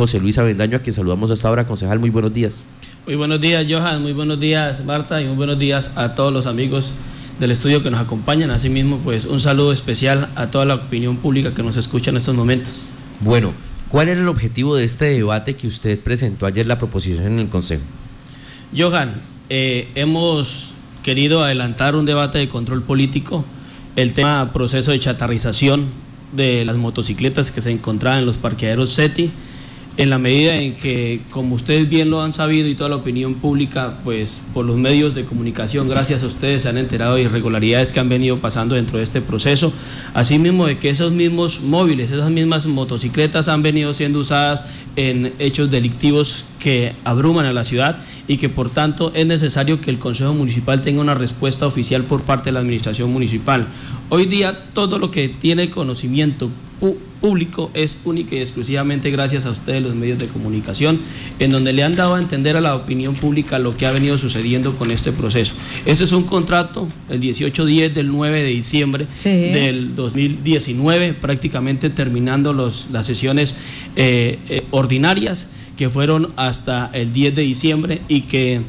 José Luis Avendaño, a quien saludamos hasta ahora. Concejal, muy buenos días. Muy buenos días, Johan. Muy buenos días, Marta. Y muy buenos días a todos los amigos del estudio que nos acompañan. Asimismo, pues un saludo especial a toda la opinión pública que nos escucha en estos momentos. Bueno, ¿cuál era el objetivo de este debate que usted presentó ayer la proposición en el Consejo? Johan, eh, hemos querido adelantar un debate de control político, el tema proceso de chatarrización de las motocicletas que se encontraban en los parqueaderos SETI en la medida en que, como ustedes bien lo han sabido y toda la opinión pública, pues por los medios de comunicación, gracias a ustedes, se han enterado de irregularidades que han venido pasando dentro de este proceso, asimismo de que esos mismos móviles, esas mismas motocicletas han venido siendo usadas en hechos delictivos que abruman a la ciudad y que por tanto es necesario que el Consejo Municipal tenga una respuesta oficial por parte de la Administración Municipal. Hoy día todo lo que tiene conocimiento público es única y exclusivamente gracias a ustedes los medios de comunicación, en donde le han dado a entender a la opinión pública lo que ha venido sucediendo con este proceso. Este es un contrato, el 18-10 del 9 de diciembre del 2019, prácticamente terminando los, las sesiones eh, eh, ordinarias que fueron hasta el 10 de diciembre y que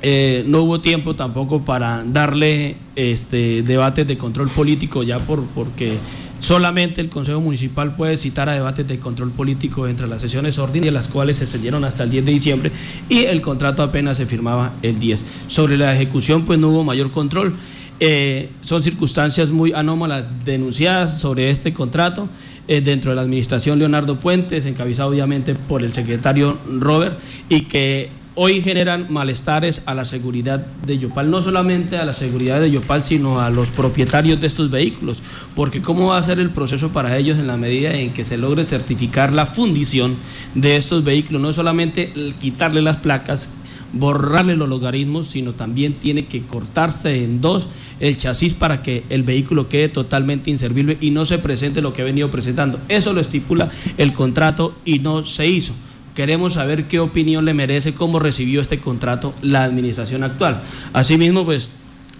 eh, no hubo tiempo tampoco para darle este debates de control político ya por porque Solamente el Consejo Municipal puede citar a debates de control político entre las sesiones ordinarias, las cuales se extendieron hasta el 10 de diciembre y el contrato apenas se firmaba el 10. Sobre la ejecución, pues no hubo mayor control. Eh, son circunstancias muy anómalas denunciadas sobre este contrato eh, dentro de la administración Leonardo Puentes, encabezado obviamente por el secretario Robert, y que hoy generan malestares a la seguridad de Yopal, no solamente a la seguridad de Yopal, sino a los propietarios de estos vehículos, porque cómo va a ser el proceso para ellos en la medida en que se logre certificar la fundición de estos vehículos, no solamente quitarle las placas, borrarle los logaritmos, sino también tiene que cortarse en dos el chasis para que el vehículo quede totalmente inservible y no se presente lo que ha venido presentando. Eso lo estipula el contrato y no se hizo. Queremos saber qué opinión le merece, cómo recibió este contrato la administración actual. Asimismo, pues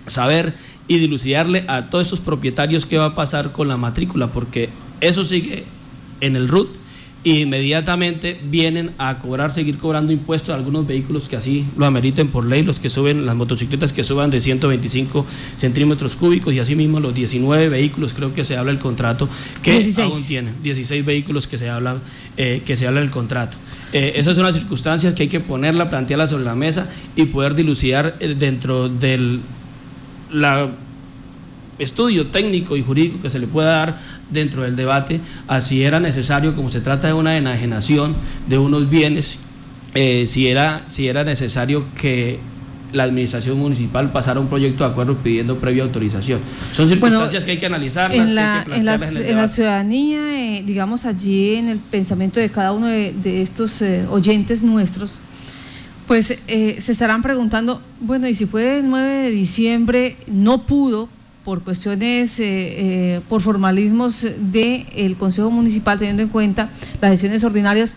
saber y dilucidarle a todos estos propietarios qué va a pasar con la matrícula, porque eso sigue en el RUT inmediatamente vienen a cobrar, seguir cobrando impuestos a algunos vehículos que así lo ameriten por ley, los que suben, las motocicletas que suban de 125 centímetros cúbicos y asimismo los 19 vehículos, creo que se habla el contrato, que aún tienen, 16 vehículos que se habla, eh, que se habla el contrato. Eh, esas son las circunstancias que hay que ponerla, plantearla sobre la mesa y poder dilucidar eh, dentro del estudio técnico y jurídico que se le pueda dar dentro del debate, así era necesario, como se trata de una enajenación de unos bienes, eh, si, era, si era necesario que la administración municipal pasara un proyecto de acuerdo pidiendo previa autorización. Son circunstancias que hay que analizar. En la, en, la, ciudadanía, eh, digamos allí en el pensamiento de cada uno de, estos eh, oyentes nuestros, pues eh, se estarán preguntando, bueno, y si fue el 9 de diciembre, no pudo por cuestiones, por formalismos del Consejo Municipal, teniendo en cuenta las sesiones ordinarias,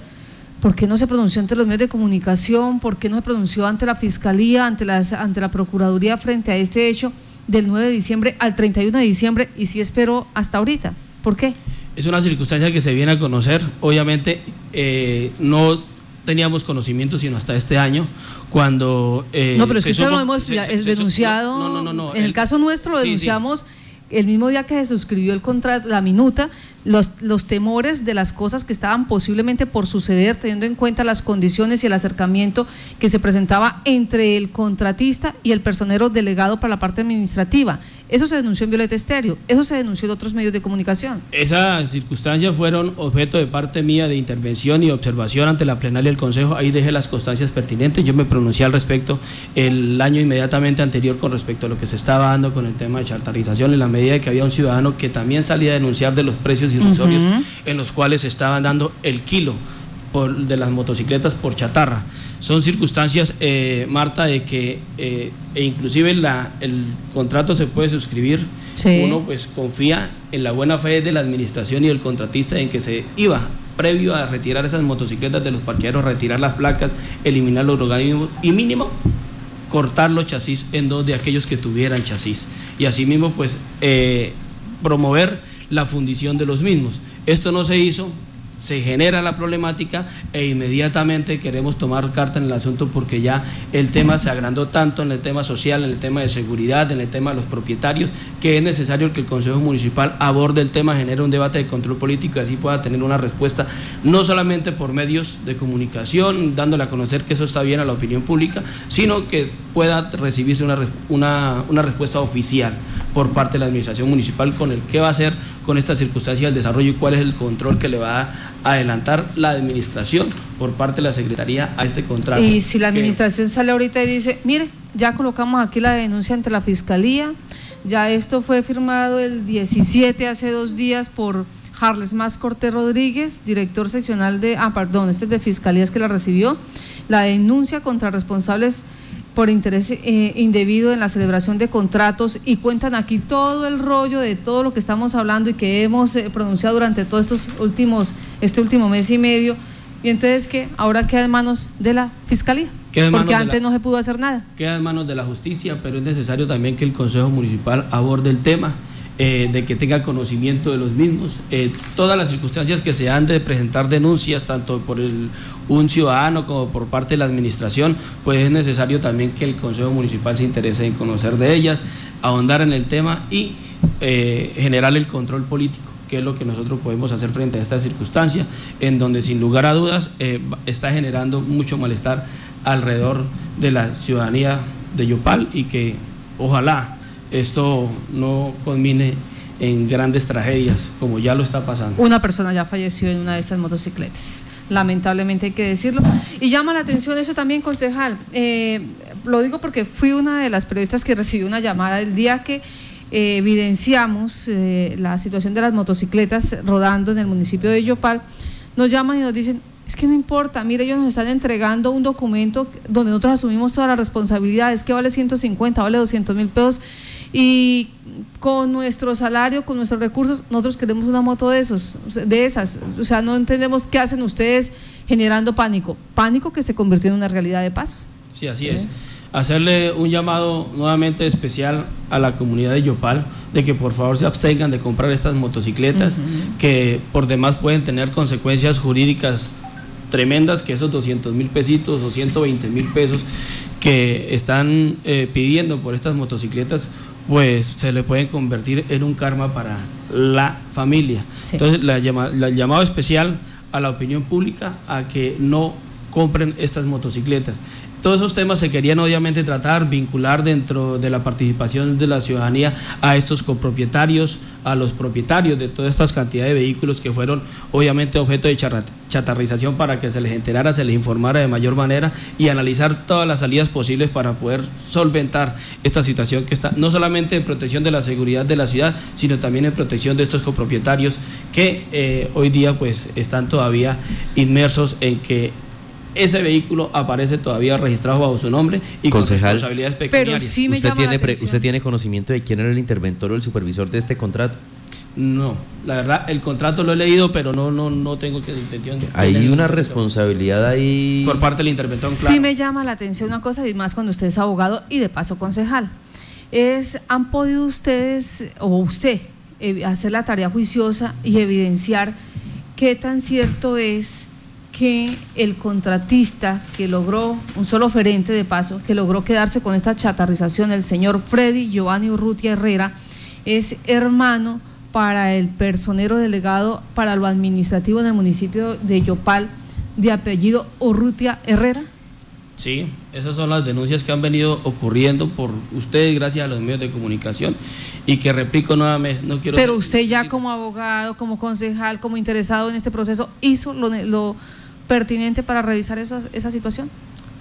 ¿Por qué no se pronunció ante los medios de comunicación? ¿Por qué no se pronunció ante la Fiscalía, ante, las, ante la Procuraduría frente a este hecho del 9 de diciembre al 31 de diciembre y si esperó hasta ahorita? ¿Por qué? Es una circunstancia que se viene a conocer. Obviamente eh, no teníamos conocimiento sino hasta este año cuando... Eh, no, pero es que eso lo hemos denunciado. No, no, no, no, En el, caso nuestro lo denunciamos el mismo día que se suscribió el contrato, la minuta, los, los temores de las cosas que estaban posiblemente por suceder, teniendo en cuenta las condiciones y el acercamiento que se presentaba entre el contratista y el personero delegado para la parte administrativa. Eso se denunció en Violeta Estéreo, eso se denunció en otros medios de comunicación. Esas circunstancias fueron objeto de parte mía de intervención y observación ante la plenaria del Consejo. Ahí dejé las constancias pertinentes. Yo me pronuncié al respecto el año inmediatamente anterior con respecto a lo que se estaba dando con el tema de chartarización, en la medida de que había un ciudadano que también salía a denunciar de los precios irrisorios en los cuales se estaban dando el kilo de las motocicletas por chatarra. Son circunstancias, eh, Marta, de que eh, e inclusive la, el contrato se puede suscribir. Uno pues confía en la buena fe de la administración y del contratista en que se iba previo a retirar esas motocicletas de los parqueaderos, retirar las placas, eliminar los organismos y mínimo cortar los chasis en dos de aquellos que tuvieran chasis. Y asimismo pues eh, promover la fundición de los mismos. Esto no se hizo, se genera la problemática e inmediatamente queremos tomar carta en el asunto porque ya el tema se agrandó tanto en el tema social, en el tema de seguridad, en el tema de los propietarios, que es necesario que el Consejo Municipal aborde el tema, genere un debate de control político y así pueda tener una respuesta, no solamente por medios de comunicación, dándole a conocer que eso está bien a la opinión pública, sino que pueda recibirse una, una, una respuesta oficial por parte de la Administración Municipal con el qué va a hacer con esta circunstancia del desarrollo y cuál es el control que le va a adelantar la administración por parte de la Secretaría a este contrato. Y si la administración sale ahorita y dice, mire, ya colocamos aquí la denuncia ante la Fiscalía, ya esto fue firmado el 17, hace dos días, por Harles Más Cortés Rodríguez, director seccional de, ah, perdón, este es de Fiscalías que la recibió, la denuncia contra responsables por interés eh, indebido en la celebración de contratos y cuentan aquí todo el rollo de todo lo que estamos hablando y que hemos eh, pronunciado durante todos estos últimos, este último mes y medio. Y entonces, ¿qué? Ahora queda en manos de la Fiscalía. Porque antes no se pudo hacer nada. Queda en manos de la justicia, pero es necesario también que el Consejo Municipal aborde el tema eh, de que tenga conocimiento de los mismos. Eh, todas las circunstancias que se han de presentar denuncias, tanto por el, un ciudadano como por parte de la administración, pues es necesario también que el Consejo Municipal se interese en conocer de ellas, ahondar en el tema y eh, generar el control político que es lo que nosotros podemos hacer frente a esta circunstancia, en donde sin lugar a dudas está generando mucho malestar alrededor de la ciudadanía de Yopal y que ojalá esto no culmine en grandes tragedias, como ya lo está pasando. Una persona ya falleció en una de estas motocicletas, lamentablemente hay que decirlo. Y llama la atención eso también, concejal. Eh, lo digo porque fui una de las periodistas que recibió una llamada el día que eh, evidenciamos eh, la situación de las motocicletas rodando en el municipio de Yopal. Nos llaman y nos dicen, es que no importa, mire, ellos nos están entregando un documento donde nosotros asumimos todas las responsabilidades, que vale 150, vale 200 mil pesos y con nuestro salario, con nuestros recursos, nosotros queremos una moto de esos, de esas. O sea, no entendemos qué hacen ustedes generando pánico. Pánico que se convirtió en una realidad de paso. Sí, así es. Hacerle un llamado nuevamente especial a la comunidad de Yopal de que por favor se abstengan de comprar estas motocicletas que por demás pueden tener consecuencias jurídicas tremendas que esos 200 mil pesitos o 120 mil pesos que están eh, pidiendo por estas motocicletas pues se le pueden convertir en un karma para la familia. Entonces, la, el llamado especial a la opinión pública a que no compren estas motocicletas. Todos esos temas se querían obviamente tratar, vincular dentro de la participación de la ciudadanía a estos copropietarios, a los propietarios de todas estas cantidades de vehículos que fueron obviamente objeto de chatarrización para que se les enterara, se les informara de mayor manera y analizar todas las salidas posibles para poder solventar esta situación que está no solamente en protección de la seguridad de la ciudad, sino también en protección de estos copropietarios que eh, hoy día pues están todavía inmersos en que ese vehículo aparece todavía registrado bajo su nombre y con responsabilidades pecuniarias. Pero sí me ¿Usted, tiene ¿Usted tiene conocimiento de quién era el interventor o el supervisor de este contrato? No, la verdad, el contrato lo he leído, pero no, no, no tengo que intención. Hay una responsabilidad ahí. Por parte del interventor, claro. Sí me llama la atención una cosa, y más cuando usted es abogado y de paso concejal. Es, ¿han podido ustedes, o usted, eh, hacer la tarea juiciosa y evidenciar qué tan cierto es que el contratista que logró, un solo oferente de paso, que logró quedarse con esta chatarrización, el señor Freddy Giovanni Urrutia Herrera, es hermano para el personero delegado para lo administrativo en el municipio de Yopal, de apellido Urrutia Herrera. Sí, esas son las denuncias que han venido ocurriendo por ustedes gracias a los medios de comunicación y que replico nuevamente, no quiero... Pero usted ya como abogado, como concejal, como interesado en este proceso, hizo lo, lo pertinente para revisar esa, esa situación?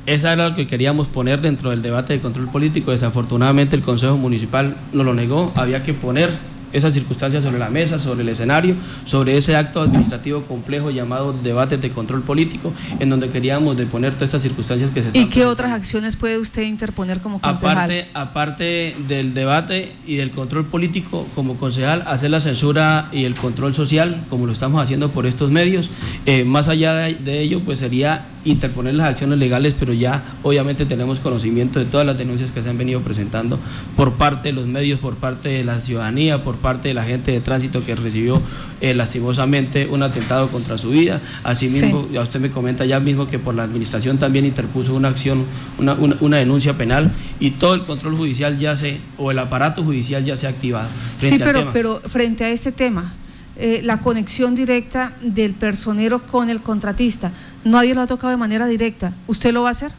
Esa era lo que queríamos poner dentro del debate de control político. Desafortunadamente el Consejo Municipal no lo negó. Había que poner esas circunstancias sobre la mesa, sobre el escenario, sobre ese acto administrativo complejo llamado debate de control político, en donde queríamos de poner todas estas circunstancias que se están ¿Y qué otras acciones puede usted interponer como concejal? Aparte, aparte del debate y del control político, como concejal, hacer la censura y el control social, como lo estamos haciendo por estos medios. Eh, más allá de, de ello, pues sería interponer las acciones legales, pero ya obviamente tenemos conocimiento de todas las denuncias que se han venido presentando por parte de los medios, por parte de la ciudadanía, por parte de la gente de tránsito que recibió eh, lastimosamente un atentado contra su vida. Asimismo, ya usted me comenta ya mismo que por la administración también interpuso una acción, una, una, denuncia penal y todo el control judicial ya se, o el aparato judicial ya se ha activado. Sí, pero, pero frente a este tema, eh, la conexión directa del personero con el contratista. Nadie lo ha tocado de manera directa. ¿Usted lo va a hacer?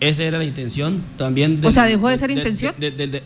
Esa era la intención también. o sea, dejó de ser intención.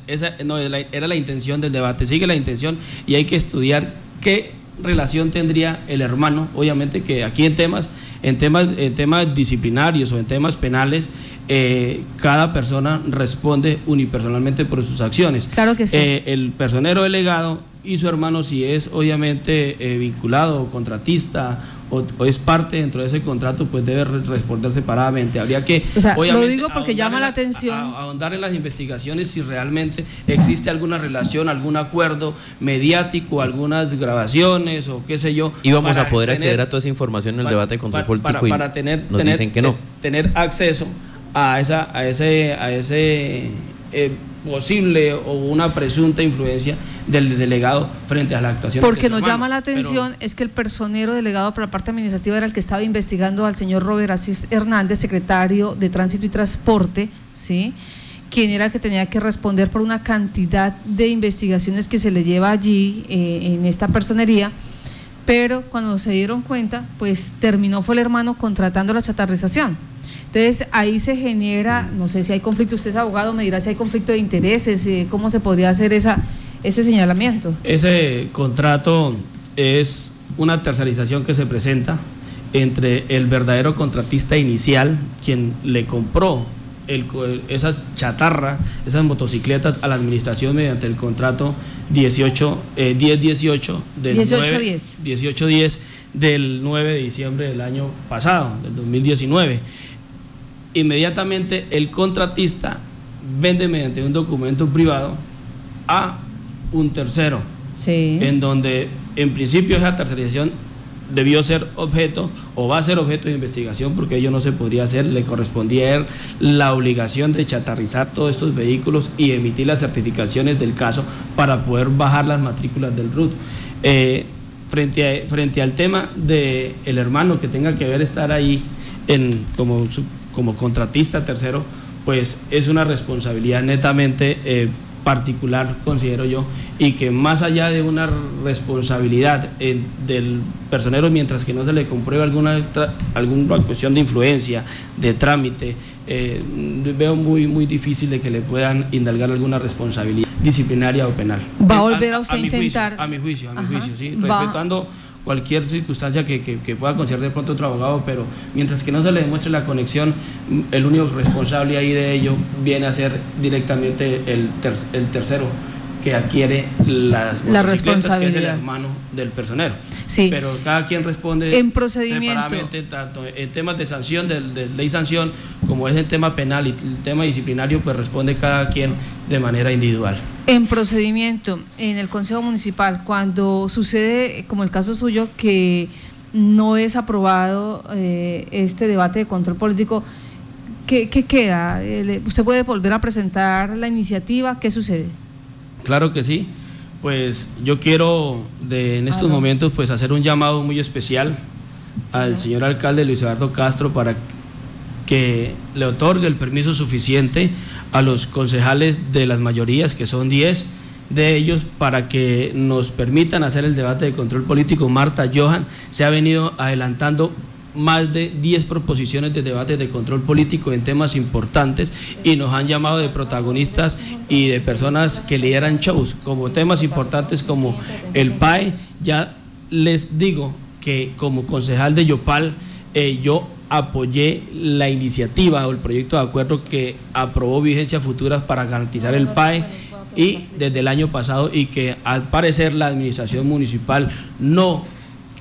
esa, no, era la intención del debate. Sigue la intención y hay que estudiar qué relación tendría el hermano. Obviamente que aquí en temas, en temas, en temas disciplinarios o en temas penales, eh, cada persona responde unipersonalmente por sus acciones. Claro que sí. Eh, el personero delegado y su hermano si es obviamente eh, vinculado o contratista o, es parte dentro de ese contrato, pues debe responder separadamente. Habría que, o sea, lo digo porque llama la, atención. ahondar en las investigaciones si realmente existe alguna relación, algún acuerdo mediático, algunas grabaciones o qué sé yo. Y vamos a poder acceder a toda esa información en el debate contra el político. Para, para tener, nos dicen que no. tener acceso a esa, a ese, a ese eh, posible o una presunta influencia del delegado frente a la actuación. Porque nos llama la atención es que el personero delegado por la parte administrativa era el que estaba investigando al señor Robert Asís Hernández, secretario de Tránsito y Transporte, ¿sí? quien era el que tenía que responder por una cantidad de investigaciones que se le lleva allí eh, en esta personería pero cuando se dieron cuenta, pues terminó fue el hermano contratando la chatarrización. Entonces ahí se genera, no sé si hay conflicto, usted es abogado, me dirá si hay conflicto de intereses, eh, cómo se podría hacer esa, ese señalamiento. Ese contrato es una tercerización que se presenta entre el verdadero contratista inicial, quien le compró el, esas chatarra, esas motocicletas a la administración mediante el contrato 18, 1018 eh, del 1810 del 9 de diciembre del año pasado, del 2019 inmediatamente el contratista vende mediante un documento privado a un tercero, en donde en principio esa tercerización debió ser objeto o va a ser objeto de investigación porque ello no se podría hacer, le correspondía a él la obligación de chatarrizar todos estos vehículos y emitir las certificaciones del caso para poder bajar las matrículas del RUT. Eh, frente, a, frente al tema del el hermano que tenga que ver estar ahí en, como como contratista tercero, pues es una responsabilidad netamente eh, particular, considero yo, y que más allá de una responsabilidad eh, del personero, mientras que no se le compruebe alguna, alguna cuestión de influencia, de trámite, eh, veo muy, muy difícil de que le puedan indalgar alguna responsabilidad disciplinaria o penal. ¿Va a volver a, usted a intentar? a mi juicio, a mi juicio, sí, respetando cualquier circunstancia que, que, pueda considerar de pronto otro abogado, pero mientras que no se le demuestre la conexión, el único responsable ahí de ello viene a ser directamente el, el tercero que adquiere las la responsabilidad que es el hermano del personero. Sí. Pero cada quien responde en procedimiento tanto en temas de sanción, de, de, ley sanción, como es el tema penal y el tema disciplinario, pues responde cada quien de manera individual. En procedimiento, en el Consejo Municipal, cuando sucede, como el caso suyo, que no es aprobado eh, este debate de control político, ¿qué, qué queda? Eh, ¿Usted puede volver a presentar la iniciativa? ¿Qué sucede? Claro que sí. Pues yo quiero de, en estos momentos pues hacer un llamado muy especial al señor alcalde Luis Eduardo Castro para que le otorgue el permiso suficiente a los concejales de las mayorías, que son 10 de ellos, para que nos permitan hacer el debate de control político. Marta Johan se ha venido adelantando más de 10 proposiciones de debate de control político en temas importantes y nos han llamado de protagonistas y de personas que lideran shows, como temas importantes como el PAE. Ya les digo que como concejal de Yopal, eh, yo apoyé la iniciativa o el proyecto de acuerdo que aprobó vigencia futuras para garantizar el PAE y desde el año pasado y que al parecer la administración municipal no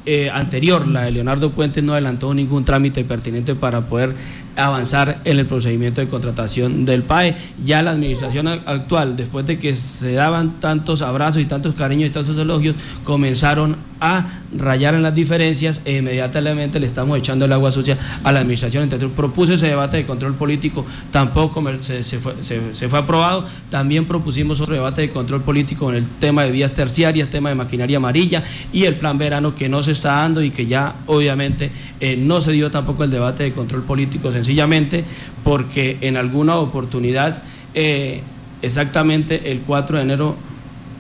eh, anterior, la de Leonardo Puentes, no adelantó ningún trámite pertinente para poder avanzar en el procedimiento de contratación del PAE. Ya la administración actual, después de que se daban tantos abrazos y tantos cariños y tantos elogios, comenzaron a rayar en las diferencias e inmediatamente le estamos echando el agua sucia a la administración. Entonces propuso ese debate de control político, tampoco se, fue, aprobado. También propusimos otro debate de control político en el tema de vías terciarias, tema de maquinaria amarilla y el plan verano que no se está dando y que ya obviamente eh, no se dio tampoco el debate de control político sencillamente porque en alguna oportunidad, eh, exactamente el 4 de enero,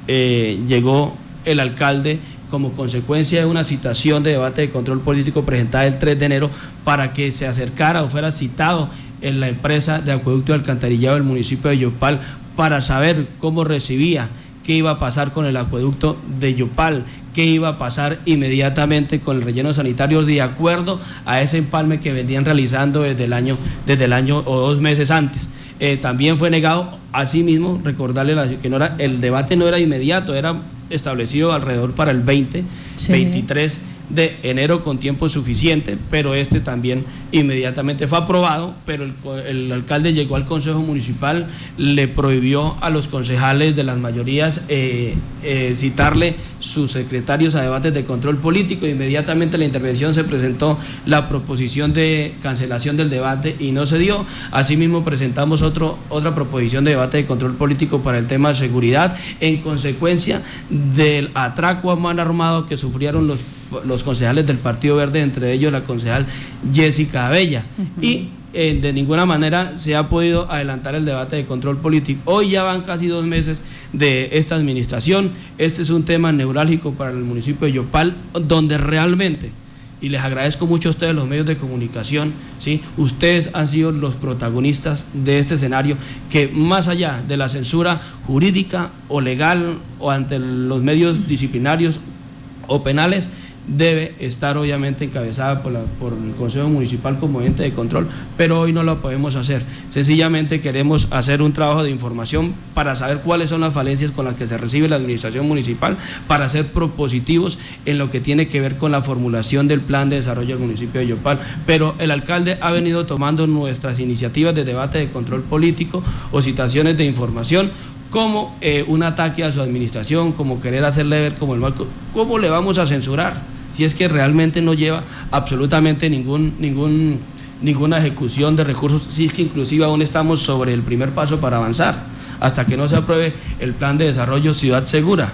eh, llegó el alcalde como consecuencia de una citación de debate de control político presentada el 3 de enero para que se acercara o fuera citado en la empresa de acueducto y alcantarillado del municipio de Yopal para saber cómo recibía qué iba a pasar con el acueducto de Yopal, qué iba a pasar inmediatamente con el relleno sanitario de acuerdo a ese empalme que venían realizando desde el año, desde el año o dos meses antes. Eh, también fue negado, asimismo, recordarle que no era, el debate no era inmediato, era establecido alrededor para el 20, 23 de enero con tiempo suficiente, pero este también inmediatamente fue aprobado, pero el, alcalde llegó al Consejo Municipal, le prohibió a los concejales de las mayorías eh, eh, citarle sus secretarios a debates de control político, inmediatamente la intervención se presentó la proposición de cancelación del debate y no se dio, asimismo presentamos otro, otra proposición de debate de control político para el tema de seguridad, en consecuencia del atraco a mano armado que sufrieron los los concejales del Partido Verde, entre ellos la concejal Jessica Abella. Y eh, de ninguna manera se ha podido adelantar el debate de control político. Hoy ya van casi dos meses de esta administración. Este es un tema neurálgico para el municipio de Yopal, donde realmente y les agradezco mucho a ustedes los medios de comunicación, ¿sí? ustedes han sido los protagonistas de este escenario que más allá de la censura jurídica o legal o ante los medios disciplinarios o penales, debe estar obviamente encabezada por, el Consejo Municipal como ente de control, pero hoy no lo podemos hacer. Sencillamente queremos hacer un trabajo de información para saber cuáles son las falencias con las que se recibe la administración municipal, para ser propositivos en lo que tiene que ver con la formulación del plan de desarrollo del municipio de Yopal. Pero el alcalde ha venido tomando nuestras iniciativas de debate de control político o citaciones de información como eh, un ataque a su administración, como querer hacerle ver como el marco. ¿Cómo le vamos a censurar? Si es que realmente no lleva absolutamente ningún, ningún, ninguna ejecución de recursos, si es que inclusive aún estamos sobre el primer paso para avanzar, hasta que no se apruebe el plan de desarrollo Ciudad Segura.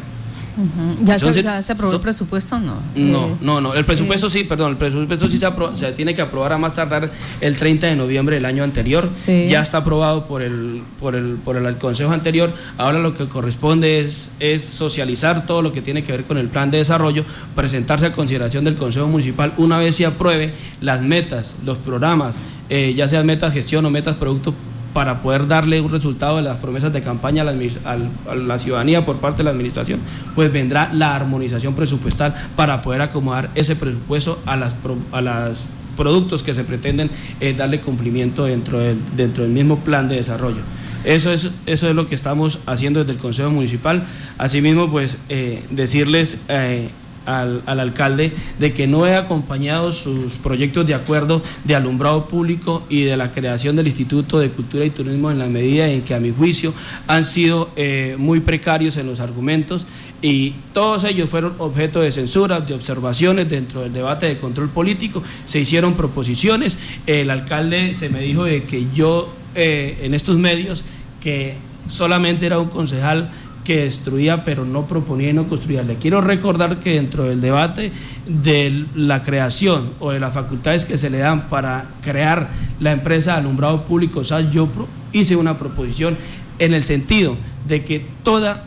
¿Ya, se, aprobó el presupuesto o no? No, eh, no, no. El presupuesto eh, sí, perdón, el presupuesto sí se, tiene que aprobar a más tardar el 30 de noviembre del año anterior. Ya está aprobado por el, por el, por el consejo anterior. Ahora lo que corresponde es, es socializar todo lo que tiene que ver con el plan de desarrollo, presentarse a consideración del consejo municipal una vez se apruebe las metas, los programas, eh, ya sean metas gestión o metas producto para poder darle un resultado de las promesas de campaña a la, ciudadanía por parte de la administración, pues vendrá la armonización presupuestal para poder acomodar ese presupuesto a las, a las productos que se pretenden eh, darle cumplimiento dentro del, dentro del mismo plan de desarrollo. Eso es, eso es lo que estamos haciendo desde el Consejo Municipal. Asimismo, pues eh, decirles eh, al, alcalde de que no he acompañado sus proyectos de acuerdo de alumbrado público y de la creación del Instituto de Cultura y Turismo en la medida en que a mi juicio han sido eh, muy precarios en los argumentos y todos ellos fueron objeto de censura, de observaciones dentro del debate de control político, se hicieron proposiciones, el alcalde se me dijo de que yo eh, en estos medios que solamente era un concejal que destruía pero no proponía y no construía. Le quiero recordar que dentro del debate de la creación o de las facultades que se le dan para crear la empresa de alumbrado público SAS, yo hice una proposición en el sentido de que todo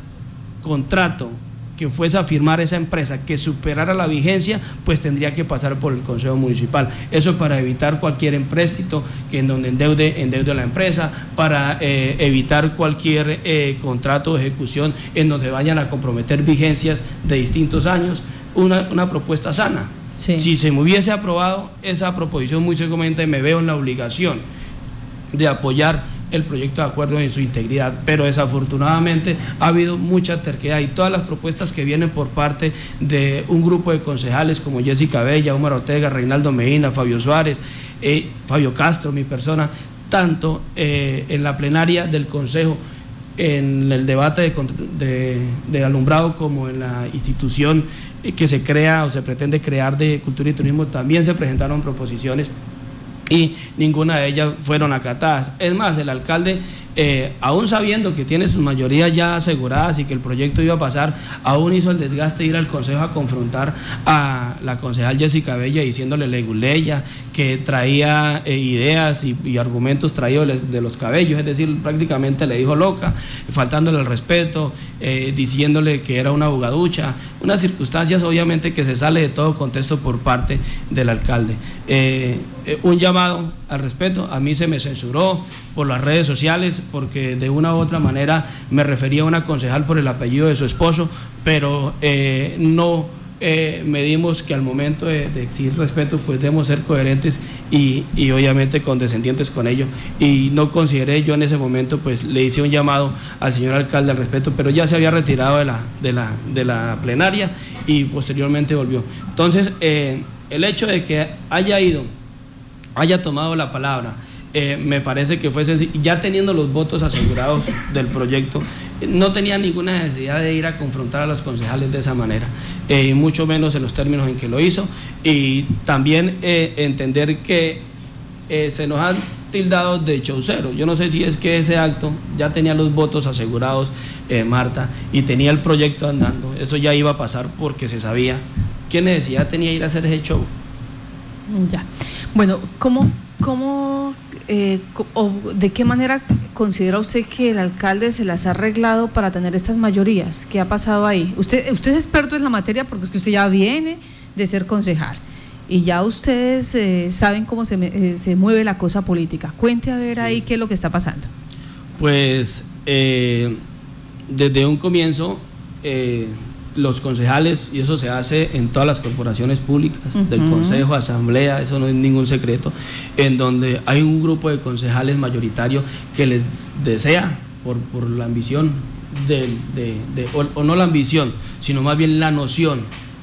contrato que fuese a firmar esa empresa que superara la vigencia, pues tendría que pasar por el Consejo Municipal. Eso para evitar cualquier empréstito que en donde endeude, endeude la empresa, para eh, evitar cualquier eh, contrato de ejecución en donde vayan a comprometer vigencias de distintos años. Una, propuesta sana. Si se me hubiese aprobado esa proposición, muy seguramente me veo en la obligación de apoyar el proyecto de acuerdo en su integridad, pero desafortunadamente ha habido mucha terquedad y todas las propuestas que vienen por parte de un grupo de concejales como Jessica Bella, Omar Ortega, Reinaldo Medina, Fabio Suárez, eh, Fabio Castro, mi persona, tanto eh, en la plenaria del Consejo, en el debate de, alumbrado como en la institución que se crea o se pretende crear de cultura y turismo, también se presentaron proposiciones y ninguna de ellas fueron acatadas. Es más, el alcalde eh, aún sabiendo que tiene sus mayorías ya aseguradas y que el proyecto iba a pasar, aún hizo el desgaste de ir al Consejo a confrontar a la concejal Jessica Bella diciéndole leguleya, que traía eh, ideas y, argumentos traídos de los cabellos, es decir, prácticamente le dijo loca, faltándole el respeto, eh, diciéndole que era una abogaducha, unas circunstancias obviamente que se sale de todo contexto por parte del alcalde. un llamado al respeto, a mí se me censuró por las redes sociales, porque de una u otra manera me refería a una concejal por el apellido de su esposo, pero eh, no eh, medimos que al momento de, exigir respeto pues debemos ser coherentes y, obviamente condescendientes con ello. Y no consideré yo en ese momento, pues le hice un llamado al señor alcalde al respeto, pero ya se había retirado de la, de la, de la plenaria y posteriormente volvió. Entonces, eh, el hecho de que haya ido, haya tomado la palabra, eh, me parece que fue sencillo. Ya teniendo los votos asegurados del proyecto, no tenía ninguna necesidad de ir a confrontar a los concejales de esa manera, eh, y mucho menos en los términos en que lo hizo. Y también eh, entender que se nos han tildado de chaucero. Yo no sé si es que ese acto ya tenía los votos asegurados, Marta, y tenía el proyecto andando. Eso ya iba a pasar porque se sabía qué necesidad tenía ir a hacer ese show. Ya. Bueno, ¿cómo, cómo eh, o de qué manera considera usted que el alcalde se las ha arreglado para tener estas mayorías? ¿Qué ha pasado ahí? Usted, usted es experto en la materia porque es que usted ya viene de ser concejal y ya ustedes eh, saben cómo se, eh, se, mueve la cosa política. Cuente a ver ahí qué es lo que está pasando. Pues desde un comienzo los concejales, y eso se hace en todas las corporaciones públicas, del consejo, asamblea, eso no es ningún secreto, en donde hay un grupo de concejales mayoritarios que les desea, por, por la ambición, de, de, o, no la ambición, sino más bien la noción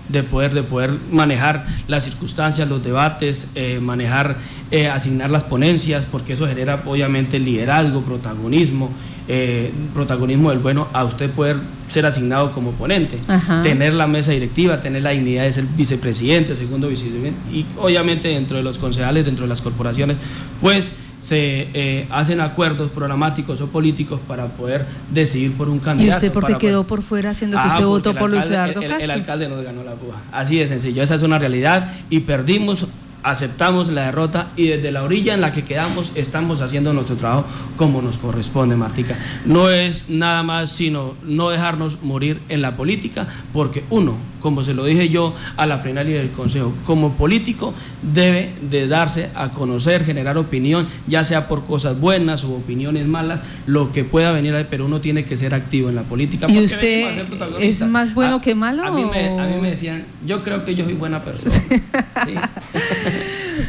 de poder, de poder manejar las circunstancias, los debates, eh, manejar, eh, asignar las ponencias, porque eso genera obviamente liderazgo, protagonismo, eh, protagonismo del bueno a usted poder ser asignado como ponente, tener la mesa directiva, tener la dignidad de ser vicepresidente, segundo vicepresidente, y obviamente dentro de los concejales, dentro de las corporaciones, pues se eh, hacen acuerdos programáticos o políticos para poder decidir por un candidato. ¿Y usted por qué quedó por fuera haciendo que ah, usted votó por Luis Eduardo Castro? El, alcalde nos ganó la púa. Así de sencillo, esa es una realidad y perdimos aceptamos la derrota y desde la orilla en la que quedamos estamos haciendo nuestro trabajo como nos corresponde, Martica. No es nada más sino no dejarnos morir en la política, porque uno, como se lo dije yo a la plenaria del Consejo, como político debe de darse a conocer, generar opinión, ya sea por cosas buenas o opiniones malas, lo que pueda venir, pero uno tiene que ser activo en la política. ¿Y usted es más bueno ah, que malo? A mí, me, decían, yo creo que yo soy buena persona.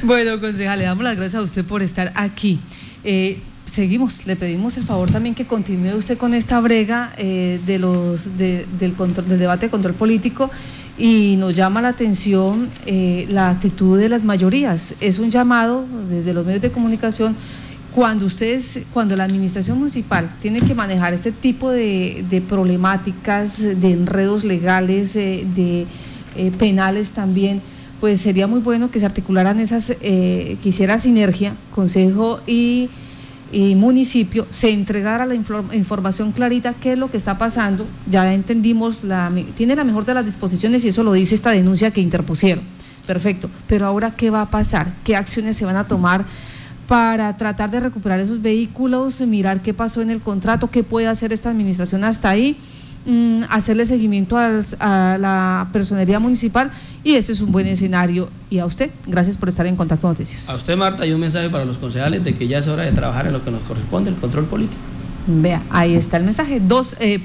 bueno, concejal, le damos las gracias a usted por estar aquí. Eh, seguimos, le pedimos el favor también que continúe usted con esta brega eh, de los, del, control, del debate de control político y nos llama la atención eh, la actitud de las mayorías. Es un llamado desde los medios de comunicación cuando ustedes, cuando la administración municipal tiene que manejar este tipo de, de problemáticas, de enredos legales, de penales también pues sería muy bueno que se articularan esas, eh, que hiciera sinergia, Consejo y, municipio, se entregara la información clarita, qué es lo que está pasando, ya entendimos, la, tiene la mejor de las disposiciones y eso lo dice esta denuncia que interpusieron, perfecto, pero ahora qué va a pasar, qué acciones se van a tomar para tratar de recuperar esos vehículos, mirar qué pasó en el contrato, qué puede hacer esta administración hasta ahí Mm, hacerle seguimiento a la personería municipal y ese es un buen escenario. Y a usted, gracias por estar en Contacto Noticias. A usted, Marta, hay un mensaje para los concejales de que ya es hora de trabajar en lo que nos corresponde, el control político. Vea, ahí está el mensaje. Dos. Eh,